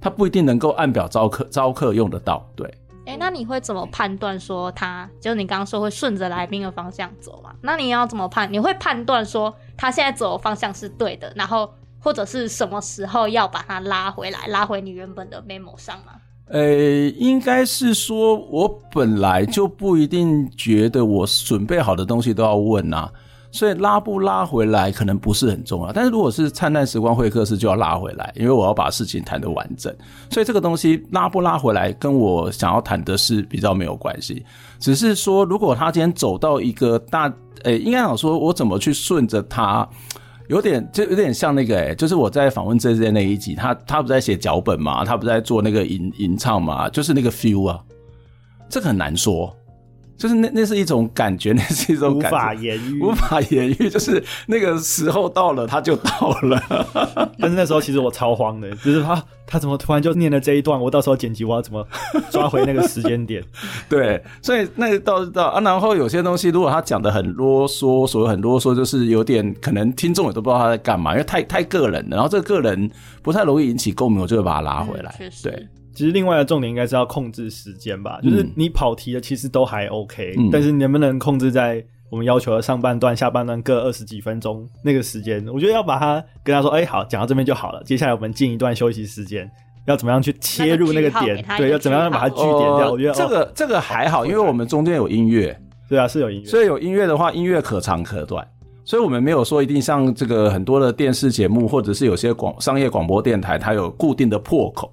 他不一定能够按表招客招客用得到。对，哎、欸，那你会怎么判断说他，就你刚刚说会顺着来宾的方向走嘛？那你要怎么判？你会判断说他现在走的方向是对的，然后或者是什么时候要把他拉回来，拉回你原本的 memo 上吗？呃、欸，应该是说，我本来就不一定觉得我准备好的东西都要问呐，所以拉不拉回来可能不是很重要。但是如果是灿烂时光会客室，就要拉回来，因为我要把事情谈得完整。所以这个东西拉不拉回来，跟我想要谈的是比较没有关系。只是说，如果他今天走到一个大，呃、欸，应该想说，我怎么去顺着他。有点就有点像那个诶、就是我在访问 JJ 那一集，他他不在写脚本嘛，他不在做那个吟吟唱嘛，就是那个 feel 啊，这个很难说。就是那那是一种感觉，[laughs] 那是一种感觉无法言喻，无法言喻。就是那个时候到了，他就到了。[laughs] 但是那时候其实我超慌的，就是他他怎么突然就念了这一段，我到时候剪辑我要怎么抓回那个时间点？[laughs] 对，所以那个倒是到啊。然后有些东西，如果他讲的很啰嗦，所谓很啰嗦，就是有点可能听众也都不知道他在干嘛，因为太太个人了。然后这个个人不太容易引起共鸣，我就会把他拉回来。确实，对。其实另外的重点应该是要控制时间吧，就是你跑题的其实都还 OK，嗯，但是能不能控制在我们要求的上半段、下半段各二十几分钟那个时间？我觉得要把它跟他说，哎，好，讲到这边就好了，接下来我们进一段休息时间，要怎么样去切入那个点？对，要怎么样把它据点掉？我觉得这个这个还好，因为我们中间有音乐，对啊，是有音乐，所以有音乐的话，音乐可长可短，所以我们没有说一定像这个很多的电视节目或者是有些广商业广播电台，它有固定的破口，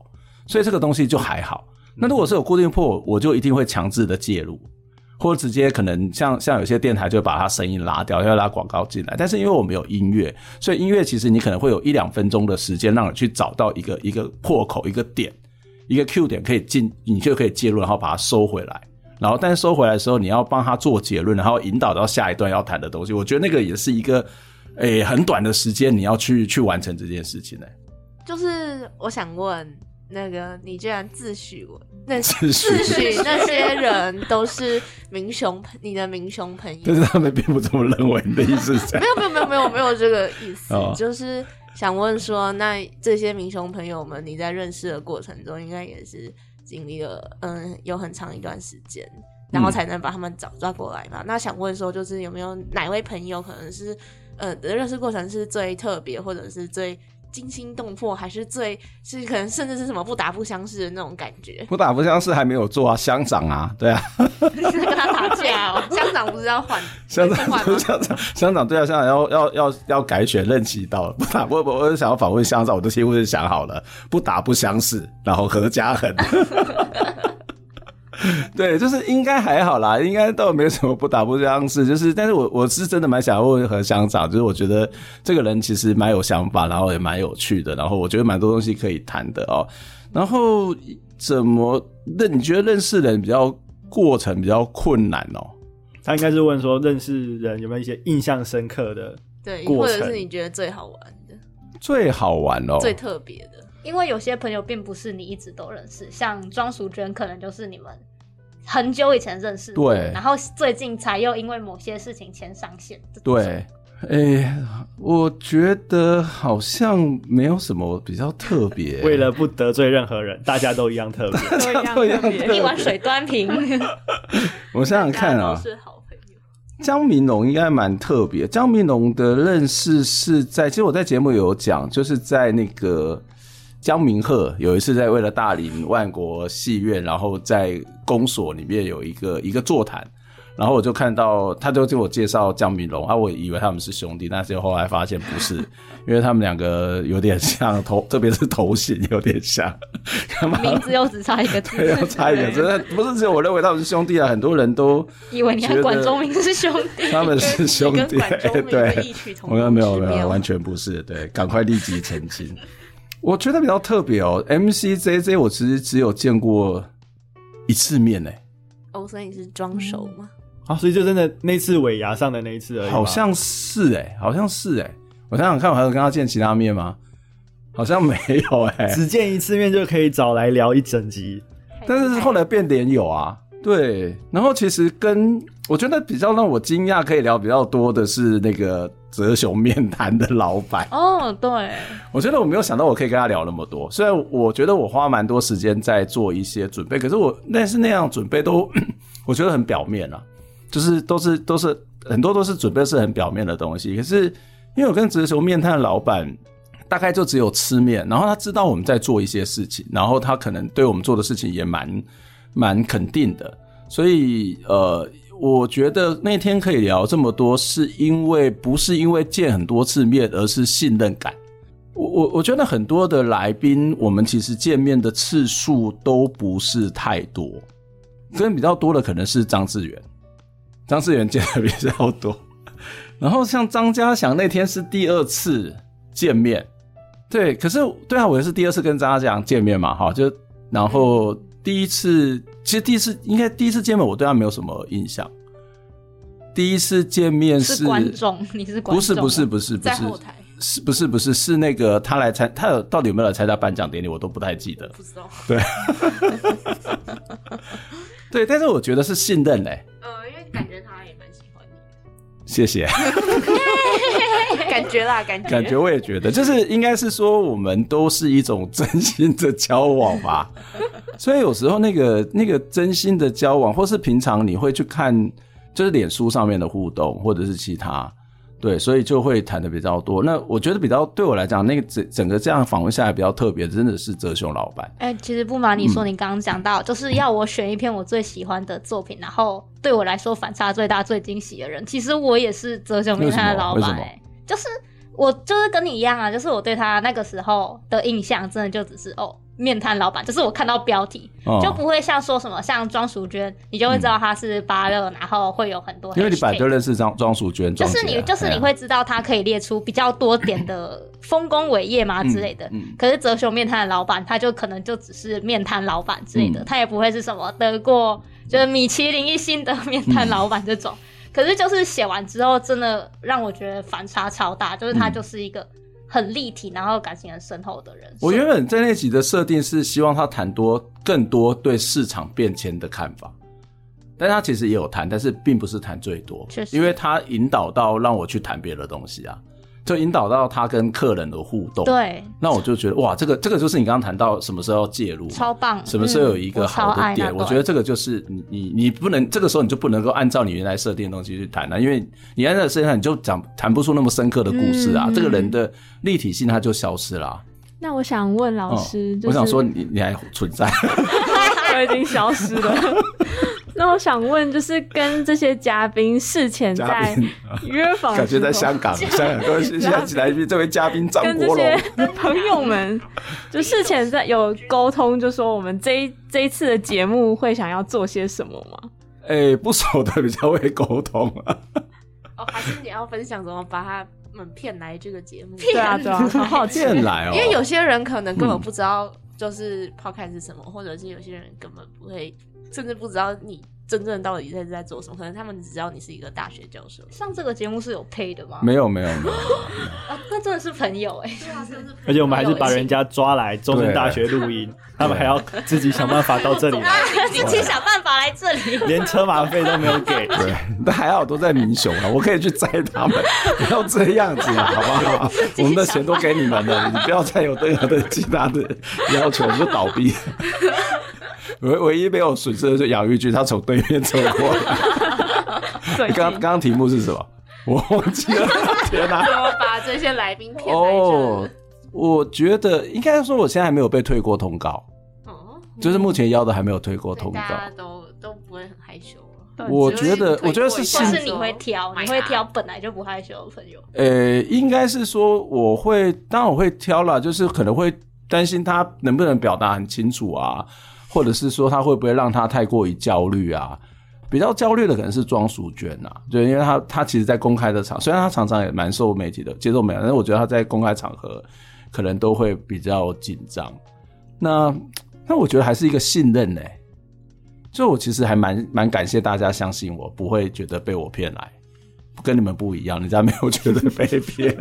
所以这个东西就还好。那如果是有固定破，我就一定会强制的介入，或者直接可能像像有些电台就把它声音拉掉，要拉广告进来。但是因为我们有音乐，所以音乐其实你可能会有一两分钟的时间，让你去找到一个一个破口、一个点、一个 Q 点可以进，你就可以介入，然后把它收回来。然后但是收回来的时候，你要帮他做结论，然后引导到下一段要谈的东西。我觉得那个也是一个诶、欸、很短的时间，你要去去完成这件事情呢、欸。就是我想问。那个，你居然自诩我那自诩那些人都是民雄朋，你的民雄朋友，但是他们并不这么认为。你的意思是？没有没有没有没有没有这个意思，哦、[laughs] 就是想问说，那这些民雄朋友们，你在认识的过程中，应该也是经历了嗯有很长一段时间，然后才能把他们找抓过来嘛？嗯、那想问说，就是有没有哪位朋友可能是呃的认识过程是最特别，或者是最。惊心动魄，还是最是可能甚至是什么不打不相识的那种感觉？不打不相识还没有做啊，乡长啊，对啊，你是跟他打架哦？[laughs] 乡长不是要换乡长乡长乡长对啊，乡长要要要要改选任期到了，不打不不，我是想要访问乡长，我都几乎是想好了，不打不相识，然后合家狠。[laughs] [laughs] 对，就是应该还好啦，应该倒没有什么不打不相识，就是，但是我我是真的蛮想问和乡长，就是我觉得这个人其实蛮有想法，然后也蛮有趣的，然后我觉得蛮多东西可以谈的哦。然后怎么认？你觉得认识人比较过程比较困难哦？他应该是问说认识人有没有一些印象深刻的，对，或者是你觉得最好玩的？最好玩哦，最特别的。因为有些朋友并不是你一直都认识，像庄淑娟可能就是你们很久以前认识，对，然后最近才又因为某些事情牵上线。对，哎、欸，我觉得好像没有什么比较特别。[laughs] 为了不得罪任何人，大家都一样特别，[laughs] 都一样特别，一碗水端平。[laughs] 我想想看啊，是好朋友。江明龙应该蛮特别。江明龙的认识是在，其实我在节目有讲，就是在那个。江明鹤有一次在为了大林万国戏院，然后在公所里面有一个一个座谈，然后我就看到他就给我介绍江明龙啊，我以为他们是兄弟，但是后来发现不是，[laughs] 因为他们两个有点像头，特别是头型有点像，名字又只差一个字，又差一个字，不是只有我认为他们是兄弟啊，很多人都以为你和管中明是兄弟，他们是兄弟，对，我说没有没有，完全不是，对，赶快立即澄清。我觉得比较特别哦，MCJJ 我其实只有见过一次面诶。哦，所以你是装熟吗？啊，所以就真的那次尾牙上的那一次而已。好像是诶，好像是诶。我想想看，我还有跟他见其他面吗？好像没有诶，只见一次面就可以找来聊一整集。但是后来变脸有啊，对。然后其实跟我觉得比较让我惊讶，可以聊比较多的是那个。泽雄面摊的老板哦，对，我觉得我没有想到我可以跟他聊那么多。虽然我觉得我花蛮多时间在做一些准备，可是我但是那样准备都 [clears throat] 我觉得很表面啊，就是都是都是很多都是准备是很表面的东西。可是因为我跟泽雄面摊的老板大概就只有吃面，然后他知道我们在做一些事情，然后他可能对我们做的事情也蛮蛮肯定的，所以呃。我觉得那天可以聊这么多，是因为不是因为见很多次面，而是信任感。我我我觉得很多的来宾，我们其实见面的次数都不是太多，跟比较多的可能是张志远，张志远见的比较多。[laughs] 然后像张家祥那天是第二次见面，对，可是对啊，我也是第二次跟张家祥见面嘛，哈，就然后。第一次，其实第一次应该第一次见面，我对他没有什么印象。第一次见面是，是观众，你是观众？不是不是不是不是，是不是不是是那个他来参，他有到底有没有来参加颁奖典礼，我都不太记得。不知道。对。[laughs] 对，但是我觉得是信任嘞、欸。呃，因为感觉他也蛮喜欢你。谢谢。感觉啦，感觉。感觉我也觉得，就是应该是说，我们都是一种真心的交往吧。[laughs] 所以有时候那个那个真心的交往，或是平常你会去看，就是脸书上面的互动，或者是其他，对，所以就会谈的比较多。那我觉得比较对我来讲，那个整整个这样访问下来比较特别，真的是泽雄老板。哎、欸，其实不瞒你说，你刚刚讲到，就是要我选一篇我最喜欢的作品，然后对我来说反差最大、最惊喜的人，其实我也是泽雄面摊的老板、欸。就是我就是跟你一样啊，就是我对他那个时候的印象，真的就只是哦。面瘫老板，就是我看到标题、哦、就不会像说什么像庄淑娟，你就会知道他是八六、嗯，然后会有很多。因为你本来就认识庄庄淑娟，就是你就是你会知道他可以列出比较多点的丰功伟业嘛之类的。嗯嗯、可是哲雄面瘫的老板，他就可能就只是面瘫老板之类的、嗯，他也不会是什么得过就是米其林一星的面瘫老板这种、嗯。可是就是写完之后，真的让我觉得反差超大，就是他就是一个。嗯很立体，然后感情很深厚的人。我原本在那集的设定是希望他谈多更多对市场变迁的看法，但他其实也有谈，但是并不是谈最多，确实，因为他引导到让我去谈别的东西啊。就引导到他跟客人的互动。对，那我就觉得哇，这个这个就是你刚刚谈到什么时候要介入，超棒。什么时候有一个好的点？嗯、我，我觉得这个就是你你你不能这个时候你就不能够按照你原来设定的东西去谈了，因为你按照设定，你就讲谈不出那么深刻的故事啊，嗯、这个人的立体性它就消失了、啊。那我想问老师，就是、我想说你你还存在，[laughs] [laughs] 我已经消失了。[laughs] 那我想问，就是跟这些嘉宾事前在 [laughs] 约访，感觉在香港，香港各位现在起来这位嘉宾张国龙朋友们，就事前在有沟通，就说我们这一这一次的节目会想要做些什么吗？哎、欸，不熟的比较会沟通啊。哦，还是你要分享怎么把他们骗来这个节目？对啊，对啊，好好骗来哦。因为有些人可能根本不知道，就是 Podcast 是什么，嗯、或者是有些人根本不会。甚至不知道你真正到底在在做什么，可能他们只知道你是一个大学教授。上这个节目是有配的吗？没有，没有，没有。[laughs] 啊，那真的是朋友哎、欸。而且我们还是把人家抓来中正大学录音，他们还要自己想办法到这里来，[laughs] 自己想办法来这里，连车马费都没有给。对，[laughs] 但还好都在民雄啊，我可以去载他们。不要这样子啊，好不好？我们的钱都给你们了，你不要再有任何的其他的要求，你就倒闭。唯唯一没有损失的是养育君，他从对面走过来。[laughs] [laughs] 刚刚刚题目是什么？我忘记了。[laughs] 天哪！怎么把这些来宾骗来哦，我觉得应该说，我现在还没有被退过通告。哦，就是目前邀的还没有退过通告。大家都都不会很害羞。我觉得，我觉得是，是你会挑，你会挑本来就不害羞的朋友。呃，应该是说我会，当然我会挑啦，就是可能会担心他能不能表达很清楚啊。或者是说他会不会让他太过于焦虑啊？比较焦虑的可能是庄淑娟呐，就因为他他其实，在公开的场，虽然他常常也蛮受媒体的接受媒体，但是我觉得他在公开场合可能都会比较紧张。那那我觉得还是一个信任呢、就我其实还蛮蛮感谢大家相信我，不会觉得被我骗来，跟你们不一样，人家没有觉得被骗。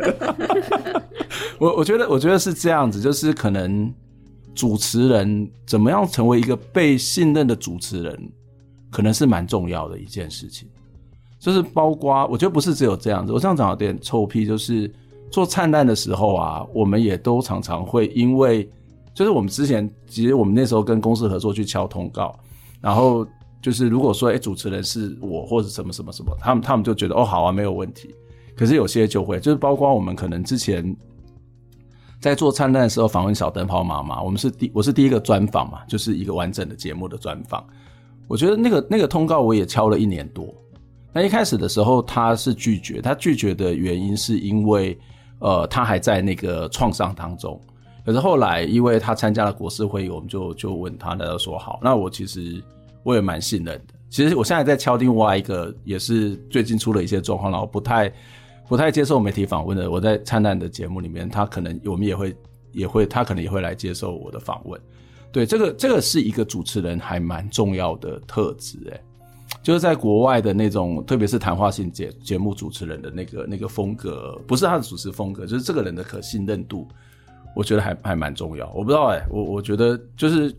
[laughs] 我我觉得我觉得是这样子，就是可能。主持人怎么样成为一个被信任的主持人，可能是蛮重要的一件事情。就是包括，我觉得不是只有这样子。我这样讲有点臭屁，就是做灿烂的时候啊，我们也都常常会因为，就是我们之前其实我们那时候跟公司合作去敲通告，然后就是如果说哎、主持人是我或者什么什么什么，他们他们就觉得哦好啊没有问题。可是有些就会，就是包括我们可能之前。在做灿烂的时候访问小灯泡妈妈，我们是第我是第一个专访嘛，就是一个完整的节目的专访。我觉得那个那个通告我也敲了一年多。那一开始的时候他是拒绝，他拒绝的原因是因为呃他还在那个创伤当中。可是后来因为他参加了国事会议，我们就就问他，他就说好。那我其实我也蛮信任的。其实我现在在敲另外一个，也是最近出了一些状况，然后不太。不太接受媒体访问的，我在灿烂的节目里面，他可能我们也会也会，他可能也会来接受我的访问。对，这个这个是一个主持人还蛮重要的特质，诶，就是在国外的那种，特别是谈话性节节目主持人的那个那个风格，不是他的主持风格，就是这个人的可信任度，我觉得还还蛮重要。我不知道，诶，我我觉得就是。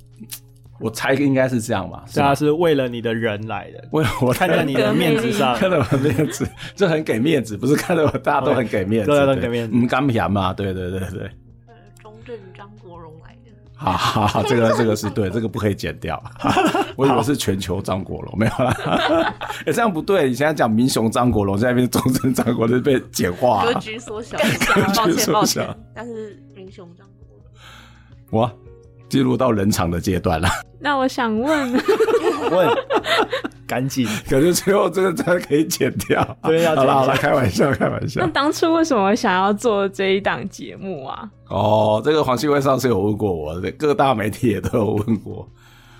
我猜应该是这样吧，他是为了你的人来的，[laughs] 为了我看在你的面子上，看在我的面子，这很给面子，不是看在我大家都很给面子，对，很给面子，嗯，刚平嘛，对对对对。中正张国荣来的，好好好，这个这个是对，这个不可以剪掉，[laughs] 我以为是全球张国荣，没有啦，[laughs] 哎，这样不对，你现在讲民雄张国荣，现在变成中正张国荣，被简化，格局缩小，抱歉抱歉，但是民雄张国荣，我。进入到冷场的阶段了。[laughs] 那我想问，[laughs] 问，赶紧，可是最后这个真的可以剪掉。对，要。好了好了，开玩笑开玩笑。那当初为什么想要做这一档节目啊？哦，这个黄信惠上次有问过我，各大媒体也都有问过，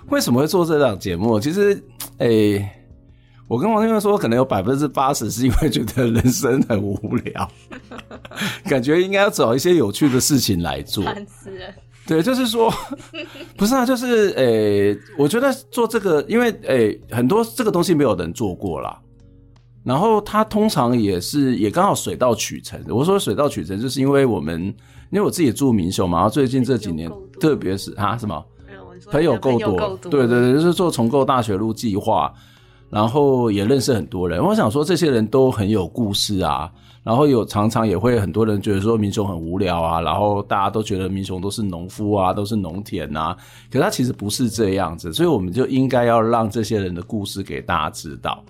为什么会做这档节目？其实，诶、欸，我跟黄信惠说，可能有百分之八十是因为觉得人生很无聊，[laughs] 感觉应该要找一些有趣的事情来做。烦死了。对，就是说，[laughs] 不是啊，就是诶、欸，我觉得做这个，因为诶、欸，很多这个东西没有人做过啦。然后它通常也是也刚好水到渠成。我说水到渠成，就是因为我们，因为我自己也住民雄嘛，然后最近这几年，特别是啊什么，朋友够多，对对对，就是做重构大学路计划。然后也认识很多人。我想说，这些人都很有故事啊。然后有常常也会很多人觉得说民雄很无聊啊，然后大家都觉得民雄都是农夫啊，都是农田啊。可他其实不是这样子，所以我们就应该要让这些人的故事给大家知道。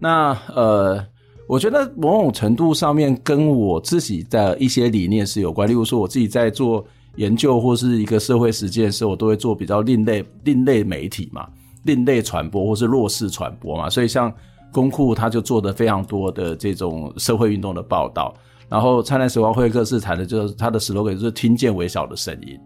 那呃，我觉得某种程度上面跟我自己的一些理念是有关。例如说，我自己在做研究或是一个社会实践的时候，我都会做比较另类另类媒体嘛，另类传播或是弱势传播嘛。所以像。公库他就做的非常多的这种社会运动的报道，然后灿烂时光会客室谈的就是他的 slogan 就是听见微小的声音。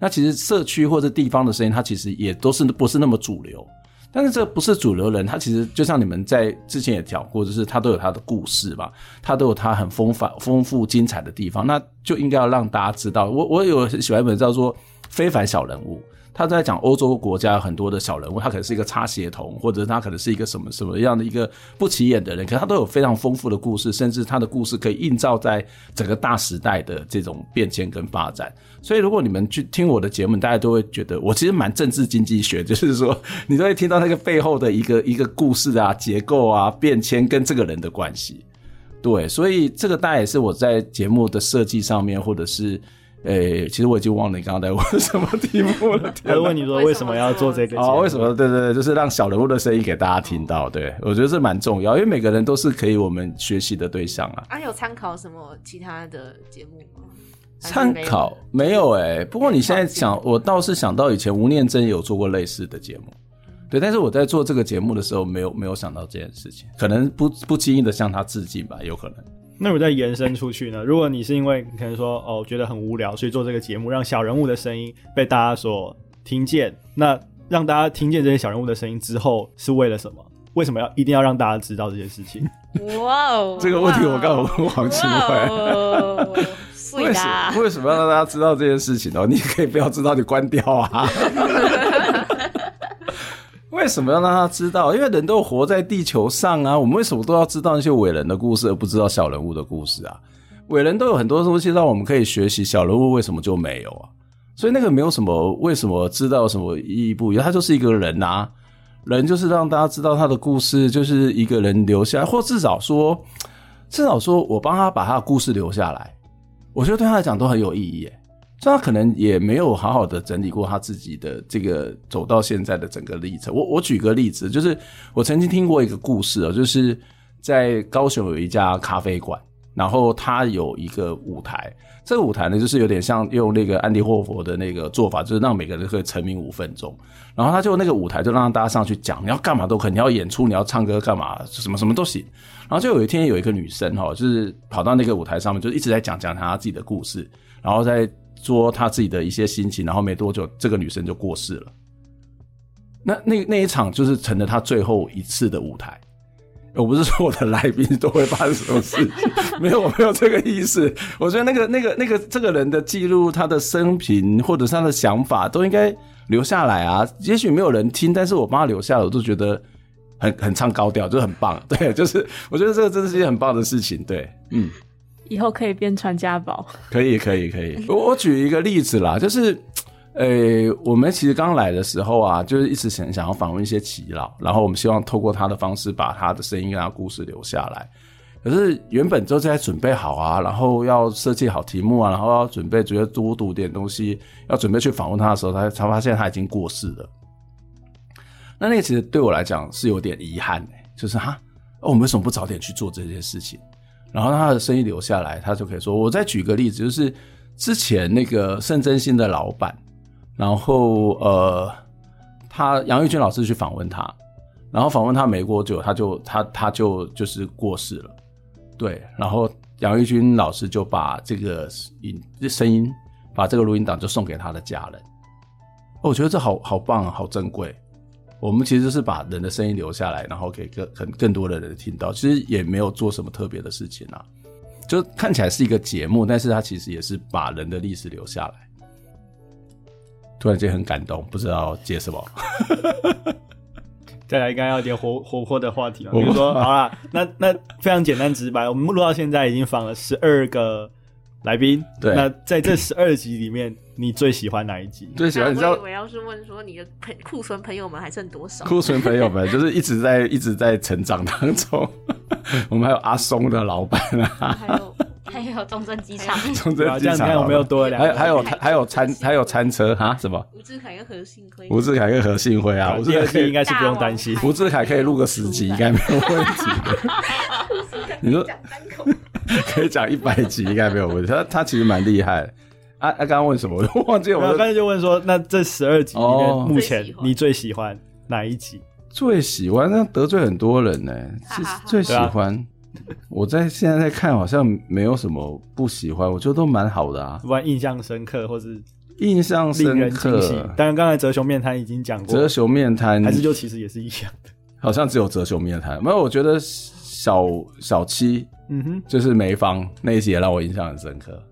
那其实社区或者地方的声音，它其实也都是不是那么主流。但是这不是主流人，他其实就像你们在之前也讲过，就是他都有他的故事嘛，他都有他很丰富丰富精彩的地方，那就应该要让大家知道。我我有喜欢一本叫做《非凡小人物》。他在讲欧洲国家很多的小人物，他可能是一个插鞋童，或者他可能是一个什么什么样的一个不起眼的人，可是他都有非常丰富的故事，甚至他的故事可以映照在整个大时代的这种变迁跟发展。所以，如果你们去听我的节目，大家都会觉得我其实蛮政治经济学，就是说 [laughs] 你都会听到那个背后的一个一个故事啊、结构啊、变迁跟这个人的关系。对，所以这个大概也是我在节目的设计上面，或者是。诶、欸，其实我已经忘了你刚刚在问什么题目了。他问你说为什么要做这个？哦，为什么？对对对，就是让小人物的声音给大家听到。对，我觉得这蛮重要，因为每个人都是可以我们学习的对象啊。啊，有参考什么其他的节目吗？参考没有诶、欸，不过你现在想，我倒是想到以前吴念真有做过类似的节目。对，但是我在做这个节目的时候，没有没有想到这件事情，可能不不经意的向他致敬吧，有可能。那我再延伸出去呢？如果你是因为可能说哦觉得很无聊，所以做这个节目，让小人物的声音被大家所听见，那让大家听见这些小人物的声音之后，是为了什么？为什么要一定要让大家知道这些事情？哇哦！[laughs] 这个问题我刚刚问黄清辉，为什么为什么要让大家知道这件事情呢？你可以不要知道，你关掉啊。[laughs] 为什么要让他知道？因为人都活在地球上啊，我们为什么都要知道那些伟人的故事，而不知道小人物的故事啊？伟人都有很多东西让我们可以学习，小人物为什么就没有啊？所以那个没有什么，为什么知道什么意义不一样？他就是一个人啊，人就是让大家知道他的故事，就是一个人留下来，或至少说，至少说我帮他把他的故事留下来，我觉得对他来讲都很有意义耶。所以他可能也没有好好的整理过他自己的这个走到现在的整个历程。我我举个例子，就是我曾经听过一个故事啊，就是在高雄有一家咖啡馆，然后他有一个舞台，这个舞台呢就是有点像用那个安迪霍佛的那个做法，就是让每个人可以成名五分钟，然后他就那个舞台就让大家上去讲，你要干嘛都可以，你要演出，你要唱歌干嘛，什么什么都行。然后就有一天有一个女生哈，就是跑到那个舞台上面，就一直在讲讲她自己的故事，然后在。说他自己的一些心情，然后没多久，这个女生就过世了。那那那一场就是成了他最后一次的舞台。我不是说我的来宾都会发生什么事情，没有，我没有这个意思。我觉得那个那个那个这个人的记录，他的生平或者是他的想法，都应该留下来啊。也许没有人听，但是我帮他留下来，我都觉得很很唱高调，就很棒。对，就是我觉得这个真的是一件很棒的事情。对，嗯。以后可以变传家宝，可以可以可以。我我举一个例子啦，就是，呃、我们其实刚来的时候啊，就是一直想想要访问一些耆老，然后我们希望透过他的方式把他的声音跟他故事留下来。可是原本就在准备好啊，然后要设计好题目啊，然后要准备觉得多读点东西，要准备去访问他的时候，他才发现他已经过世了。那那个其实对我来讲是有点遗憾的，就是哈，哦，我们为什么不早点去做这件事情？然后他的声音留下来，他就可以说。我再举个例子，就是之前那个圣真心的老板，然后呃，他杨玉军老师去访问他，然后访问他没多久，他就他他就就是过世了，对。然后杨玉军老师就把这个音声音，把这个录音档就送给他的家人。哦我觉得这好好棒，好珍贵。我们其实是把人的声音留下来，然后给更很更多的人听到。其实也没有做什么特别的事情啊，就看起来是一个节目，但是它其实也是把人的历史留下来。突然间很感动，不知道接什么。[laughs] 再来，应该要一点活活泼的话题嘛？比如说，好啦，那那非常简单直白，我们录到现在已经访了十二个来宾。对，那在这十二集里面，你最喜欢哪一集？[laughs] 最喜欢你知道？我以为要是问说你的朋库存朋友们还剩多少？库存朋友们 [laughs] 就是一直在一直在成长当中。[laughs] 我们还有阿松的老板啊，还有还有中正机场，中正机场，这样我们又多了两个，还有还有还有餐还有餐车哈？什么？吴志凯跟何信辉，吴志凯跟何信辉啊，吴志凯应该是不用担心，吴志凯可以录个十集应该没有问题。你说 [laughs] 可以讲一百集应该没有问题，他他其实蛮厉害。啊啊，刚刚问什么？[laughs] 我都忘记了。我刚才就问说，那这十二集里面，目前你最喜欢哪一集？最喜欢，那得罪很多人呢。是最喜欢。我在现在在看，好像没有什么不喜欢，我觉得都蛮好的啊。不然印象深刻，或是印象深刻。当然，刚才哲雄面摊已经讲过，哲雄面摊还是就其实也是一样的。好像只有哲雄面摊没有。我觉得小小七，嗯哼，就是梅芳那一集也让我印象很深刻。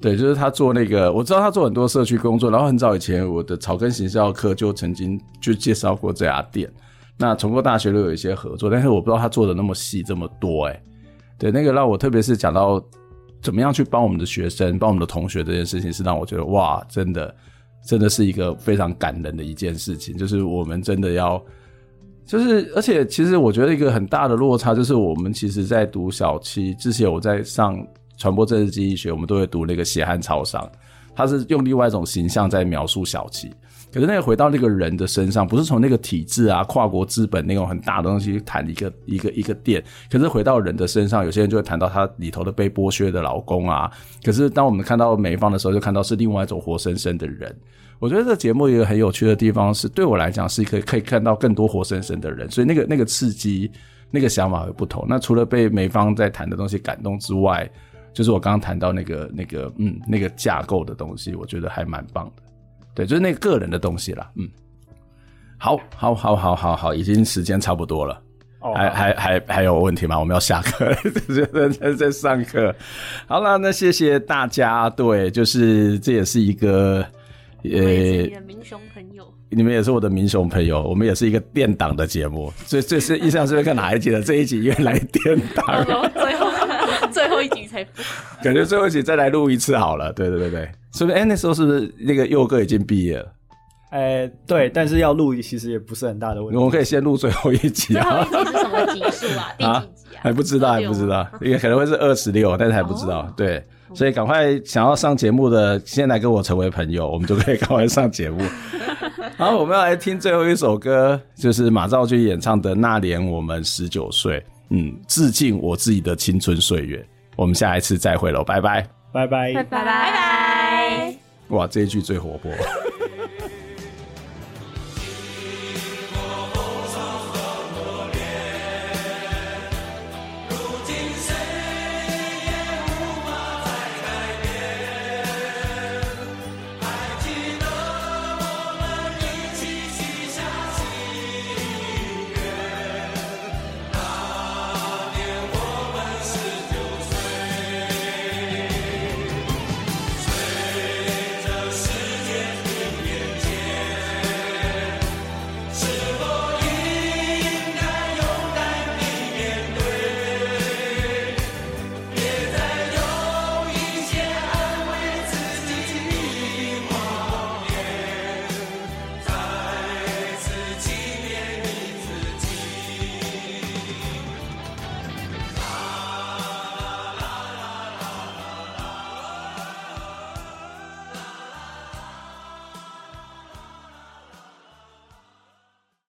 对，就是他做那个，我知道他做很多社区工作，然后很早以前我的草根行销课就曾经就介绍过这家店。那重构大学都有一些合作，但是我不知道他做的那么细这么多，哎，对，那个让我特别是讲到怎么样去帮我们的学生、帮我们的同学这件事情，是让我觉得哇，真的，真的是一个非常感人的一件事情。就是我们真的要，就是而且其实我觉得一个很大的落差，就是我们其实在读小七之前，我在上。传播政治经济学，我们都会读那个血汗超商，他是用另外一种形象在描述小七。可是那个回到那个人的身上，不是从那个体制啊、跨国资本那种很大的东西去谈一个一个一个店，可是回到人的身上，有些人就会谈到他里头的被剥削的劳工啊。可是当我们看到美方的时候，就看到是另外一种活生生的人。我觉得这节目一个很有趣的地方是，对我来讲是可以可以看到更多活生生的人，所以那个那个刺激、那个想法会不同。那除了被美方在谈的东西感动之外，就是我刚刚谈到那个那个嗯那个架构的东西，我觉得还蛮棒的，对，就是那个个人的东西啦，嗯，好，好，好，好，好，好，已经时间差不多了，哦、还还还还有问题吗？我们要下课，在 [laughs] 在上课，好了，那谢谢大家，对，就是这也是一个呃，你的民雄朋友，你们也是我的民雄朋友，我们也是一个电档的节目，所以这是印象是会看哪一集的？这一集原来电档，[laughs] 最后。[laughs] 最后一集才感觉最后一集再来录一次好了。对对对对，是不是？哎、欸，那时候是不是那个佑哥已经毕业了？哎、欸，对，但是要录其实也不是很大的问题。我们可以先录最后一集啊。最后一集是什么集数啊？[laughs] 第几集啊？还不知道，还不知道，也可能会是二十六，但是还不知道。哦、对，所以赶快想要上节目的，先来跟我成为朋友，我们就可以赶快上节目。[laughs] 好，我们要来听最后一首歌，就是马兆军演唱的《那年我们十九岁》。嗯，致敬我自己的青春岁月。我们下一次再会喽，拜拜，拜拜，拜拜，拜拜。哇，这一句最活泼。